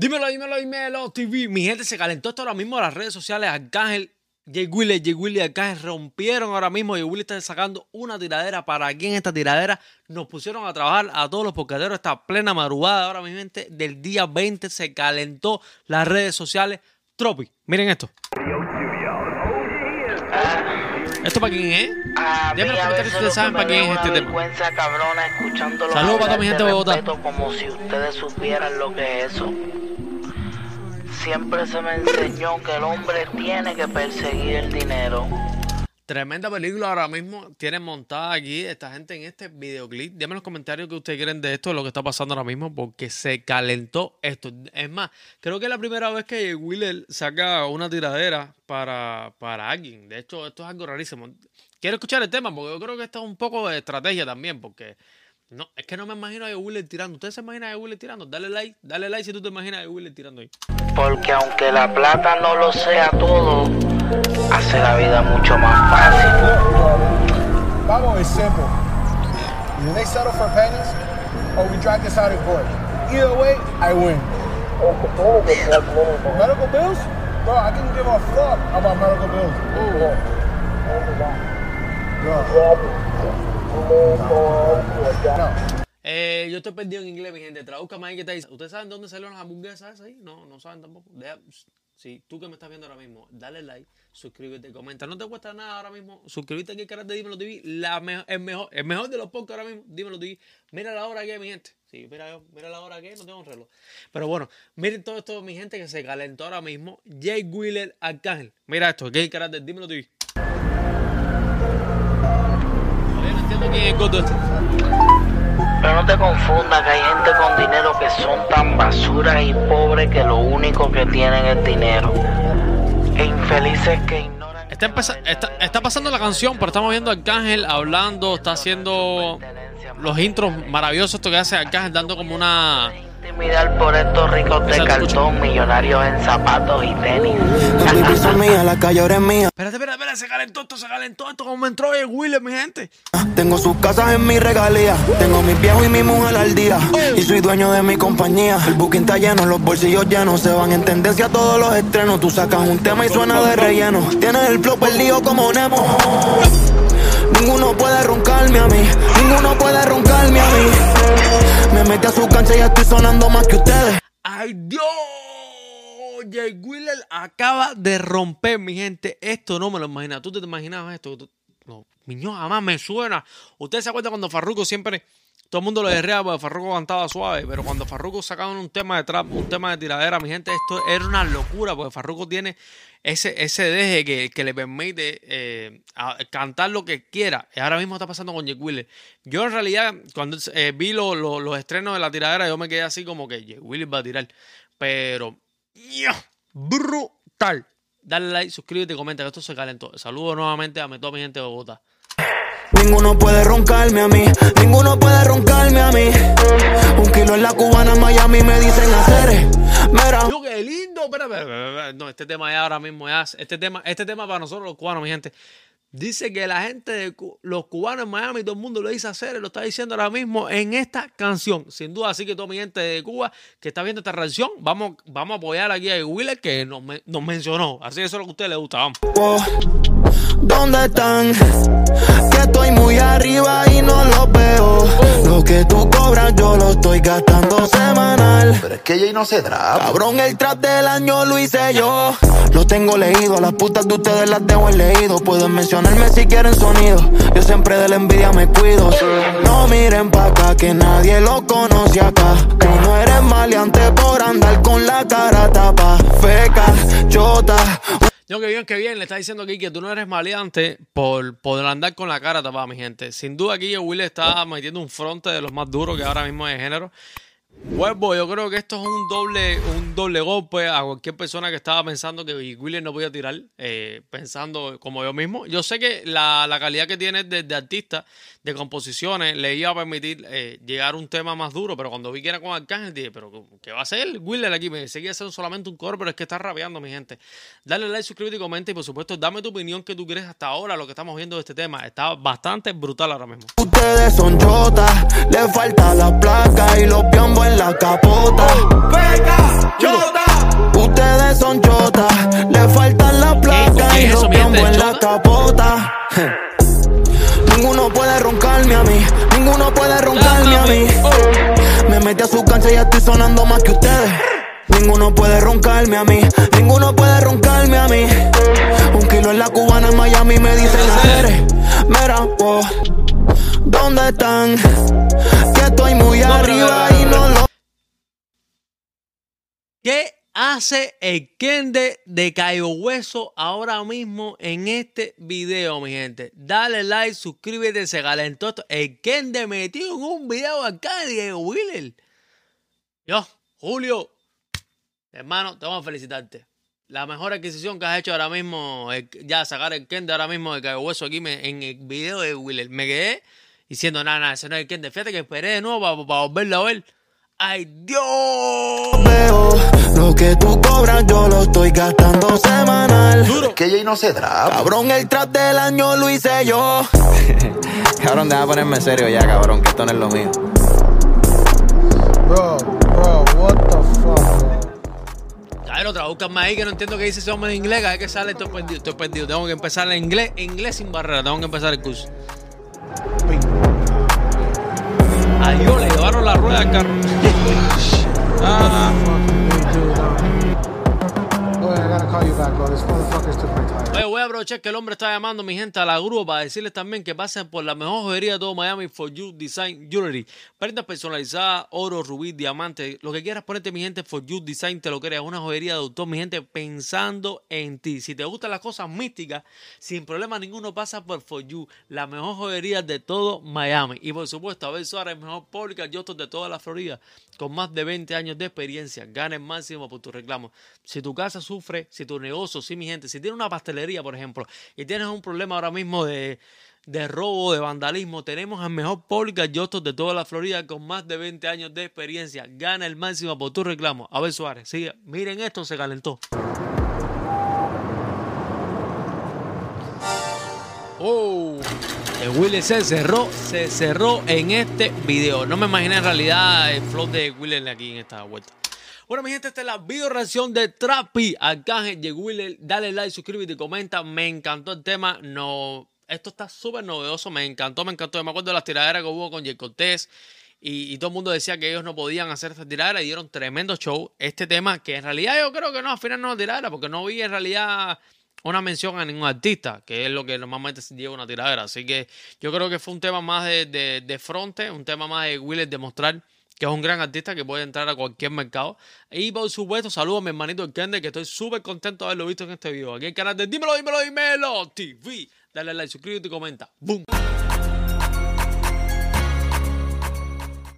Dímelo, dímelo, dímelo, TV. Mi gente se calentó esto ahora mismo en las redes sociales. Arcángel, Jay Willy, Jay Willy Arcángel rompieron ahora mismo. Jay Willy está sacando una tiradera. ¿Para aquí en esta tiradera? Nos pusieron a trabajar a todos los porcaderos. Esta plena madrugada ahora mi gente del día 20 se calentó las redes sociales. Tropi, miren esto. ¿Esto para quién es? A mí Déjenme los a comentarios veces si ustedes saben para quién es este tema. Saludos para toda mi gente de Bogotá. como si ustedes supieran lo que es eso. Siempre se me enseñó que el hombre tiene que perseguir el dinero. Tremenda película ahora mismo tienen montada aquí esta gente en este videoclip. En los comentarios que ustedes creen de esto, de lo que está pasando ahora mismo, porque se calentó esto. Es más, creo que es la primera vez que Wheeler saca una tiradera para, para alguien. De hecho, esto es algo rarísimo. Quiero escuchar el tema, porque yo creo que esto es un poco de estrategia también, porque no, es que no me imagino a Wheeler tirando. ¿Ustedes se imaginan a Wheeler tirando? Dale like, dale like si tú te imaginas a Wheeler tirando ahí. Porque aunque la plata no lo sea todo, hace la vida mucho más fácil. Bible is simple. Either they settle for pennies or we drag this out in court. Either way, I win. medical bills? Bro, I can give a fuck about medical bills. Bro. No. Eh, yo estoy perdido en inglés, mi gente. Tradúzcame ahí que está ahí. ¿Ustedes saben dónde salieron las hamburguesas esas ahí? No, no saben tampoco. Sí, tú que me estás viendo ahora mismo, dale like, suscríbete, comenta. No te cuesta nada ahora mismo. Suscríbete aquí al canal de Dímelo TV. La me- el, mejor, el mejor de los podcasts ahora mismo, Dímelo TV. Mira la hora que mi gente. Sí, mira, mira la hora que no tengo un reloj. Pero bueno, miren todo esto, mi gente, que se calentó ahora mismo. Jay Wheeler Arcángel. Mira esto, es el canal de Dímelo TV. No entiendo quién es el. Pero no te confundas que hay gente con dinero que son tan basuras y pobres que lo único que tienen es dinero. E infelices que ignoran. Está, está, está pasando la canción, pero estamos viendo a Arcángel hablando, está haciendo los intros maravillosos esto que hace Arcángel, dando como una... Intimidar por estos ricos de cartón, millonarios en zapatos y tenis. Mías, la calle ahora es mía. Espérate, espérate, espérate, se calentó esto, se calentó esto, como entró el Wheeler, mi gente. Tengo sus casas en mi regalía. Tengo mis viejos y mi mujer al día. Y soy dueño de mi compañía. El booking está lleno, los bolsillos llenos. Se van en tendencia todos los estrenos. Tú sacas un tema y suena de relleno. Tienes el flow perdido como Nemo. Ninguno puede roncarme a mí. Ninguno puede roncarme a mí. Me metí a su cancha y estoy sonando más que ustedes. ¡Ay, Dios! Jay Wheeler acaba de romper, mi gente. Esto no me lo imaginaba. ¿Tú te imaginabas esto? No, miño, jamás me suena. ¿Ustedes se acuerdan cuando Farruko siempre... Todo el mundo lo derrea porque Farruko cantaba suave, pero cuando Farruko sacaba un tema de trap, un tema de tiradera, mi gente, esto era una locura, porque Farruko tiene ese, ese deje que, que le permite eh, cantar lo que quiera. Ahora mismo está pasando con Jay Wheeler. Yo en realidad, cuando eh, vi lo- lo- los estrenos de la tiradera, yo me quedé así como que Jay Wheeler va a tirar. Pero, ¡ya! brutal. Dale like, suscríbete y comenta que esto se calentó. Saludo nuevamente a toda mi gente de Bogotá. Ninguno puede roncarme a mí, ninguno puede roncarme a mí. Un kilo en la cubana en Miami me dicen hacer. Mira, Yo, qué lindo. Espera. No, este tema ya ahora mismo ya. Este tema, este tema para nosotros los cubanos, mi gente. Dice que la gente de los cubanos en Miami, todo el mundo lo dice hacer, lo está diciendo ahora mismo en esta canción. Sin duda, así que toda mi gente de Cuba que está viendo esta reacción, vamos, vamos a apoyar aquí a Wheeler que nos, nos mencionó. Así que eso es lo que a usted le gusta, vamos. ¿Dónde están? Que estoy muy arriba y no los veo. Lo que tú cobras yo lo estoy gastando semanal. Pero es que ella no se traba. Cabrón, el trap del año lo hice yo. Lo tengo leído, las putas de ustedes las dejo en leído. Pueden mencionarme si quieren sonido. Yo siempre de la envidia me cuido. No miren pa' acá, que nadie lo conoce acá. Tú no eres maleante por andar con la cara tapa. Feca, chota. Yo, que bien, que bien. Le está diciendo aquí que tú no eres maleante por, por andar con la cara tapada, mi gente. Sin duda aquí Will está metiendo un fronte de los más duros que ahora mismo es de género. Huevo, yo creo que esto es un doble, un doble golpe a cualquier persona que estaba pensando que William no podía tirar, eh, pensando como yo mismo. Yo sé que la, la calidad que tiene de, de artista, de composiciones, le iba a permitir eh, llegar a un tema más duro, pero cuando vi que era con Arcángel, dije, pero ¿qué va a hacer William aquí? Me seguía haciendo solamente un coro, pero es que está rapeando, mi gente. Dale like, suscríbete y comenta y por supuesto dame tu opinión que tú crees hasta ahora lo que estamos viendo de este tema. Está bastante brutal ahora mismo son yotas. Le falta la placa y los piambos en la capota. ¡Peca! ¡Chota! Ustedes son chotas. Le faltan la placa y los piambos en la capota. Ninguno puede roncarme a mí. Ninguno puede roncarme a mí. Me metí a su cancha y ya estoy sonando más que ustedes. Ninguno puede roncarme a mí. Ninguno puede roncarme a mí. Un kilo en la cubana en Miami me dicen eres. Mira, oh. ¿Dónde están? Que estoy muy arriba y no lo ¿Qué hace el Kende de Cayo Hueso ahora mismo en este video, mi gente? Dale like, suscríbete, se calentó esto. El Kende metió en un video acá de Wheeler. Yo, Julio, hermano, te vamos a felicitarte. La mejor adquisición que has hecho ahora mismo, ya sacar el Kende ahora mismo de Cayo Hueso aquí en el video de Wheeler. Me quedé diciendo, nada, nada, ese no es el Kende. Fíjate que esperé de nuevo para, para volverlo a ver. ¡Ay, Dios! veo. Lo que tú cobras yo lo estoy gastando semanal. Duro. Que ella no se traba. Cabrón, el trap del año lo hice yo. Cabrón, deja ponerme serio ya, cabrón, que esto no es lo mío. Bro, bro, what the fuck? Cabrón, tradúzcame ahí que no entiendo qué dice ese hombre en inglés. Cada vez que sale estoy perdido, estoy perdido. Tengo que empezar en inglés, inglés sin barrera. Tengo que empezar el curso. Adiós, le llevaron la rueda carro. Ah. Oye, voy a aprovechar que el hombre está llamando a mi gente a la grúa para decirles también que pasen por la mejor joyería de todo Miami, For You Design Jewelry. Prendas personalizadas, oro, rubí, diamante, lo que quieras ponerte, mi gente, For You Design te lo crea. Una joyería de autor, mi gente, pensando en ti. Si te gustan las cosas místicas, sin problema ninguno pasa por For You, la mejor joyería de todo Miami. Y por supuesto, Abel Suárez, el mejor pública Yostos de toda la Florida, con más de 20 años de experiencia. Gana el máximo por tu reclamo. Si tu casa sufre, si tu negocio, si mi gente, si tienes una pastelería, por ejemplo, y tienes un problema ahora mismo de, de robo, de vandalismo, tenemos al mejor pública Yostos de toda la Florida, con más de 20 años de experiencia. Gana el máximo por tu reclamo. Abel Suárez, sigue. Miren esto, se calentó. Oh, el Willy se cerró, se cerró en este video. No me imaginé en realidad el flow de Willy aquí en esta vuelta. Bueno, mi gente, esta es la video reacción de Trapi, Arcángel, de Wheeler. Dale like, suscríbete y comenta. Me encantó el tema. No, esto está súper novedoso. Me encantó, me encantó. Me acuerdo de las tiraderas que hubo con Jay Cortés. Y, todo el mundo decía que ellos no podían hacer esta tiradera y dieron tremendo show. Este tema, que en realidad yo creo que no, al final no es tiradera, porque no vi en realidad una mención a ningún artista, que es lo que normalmente se lleva una tiradera. Así que yo creo que fue un tema más de, de, fronte, un tema más de Wheeler demostrar que es un gran artista que puede entrar a cualquier mercado. Y por supuesto, saludo a mi hermanito el Kende, que estoy súper contento de haberlo visto en este video. Aquí en el canal de Dímelo, Dímelo, Dímelo TV. Dale like, suscríbete y comenta. ¡Boom!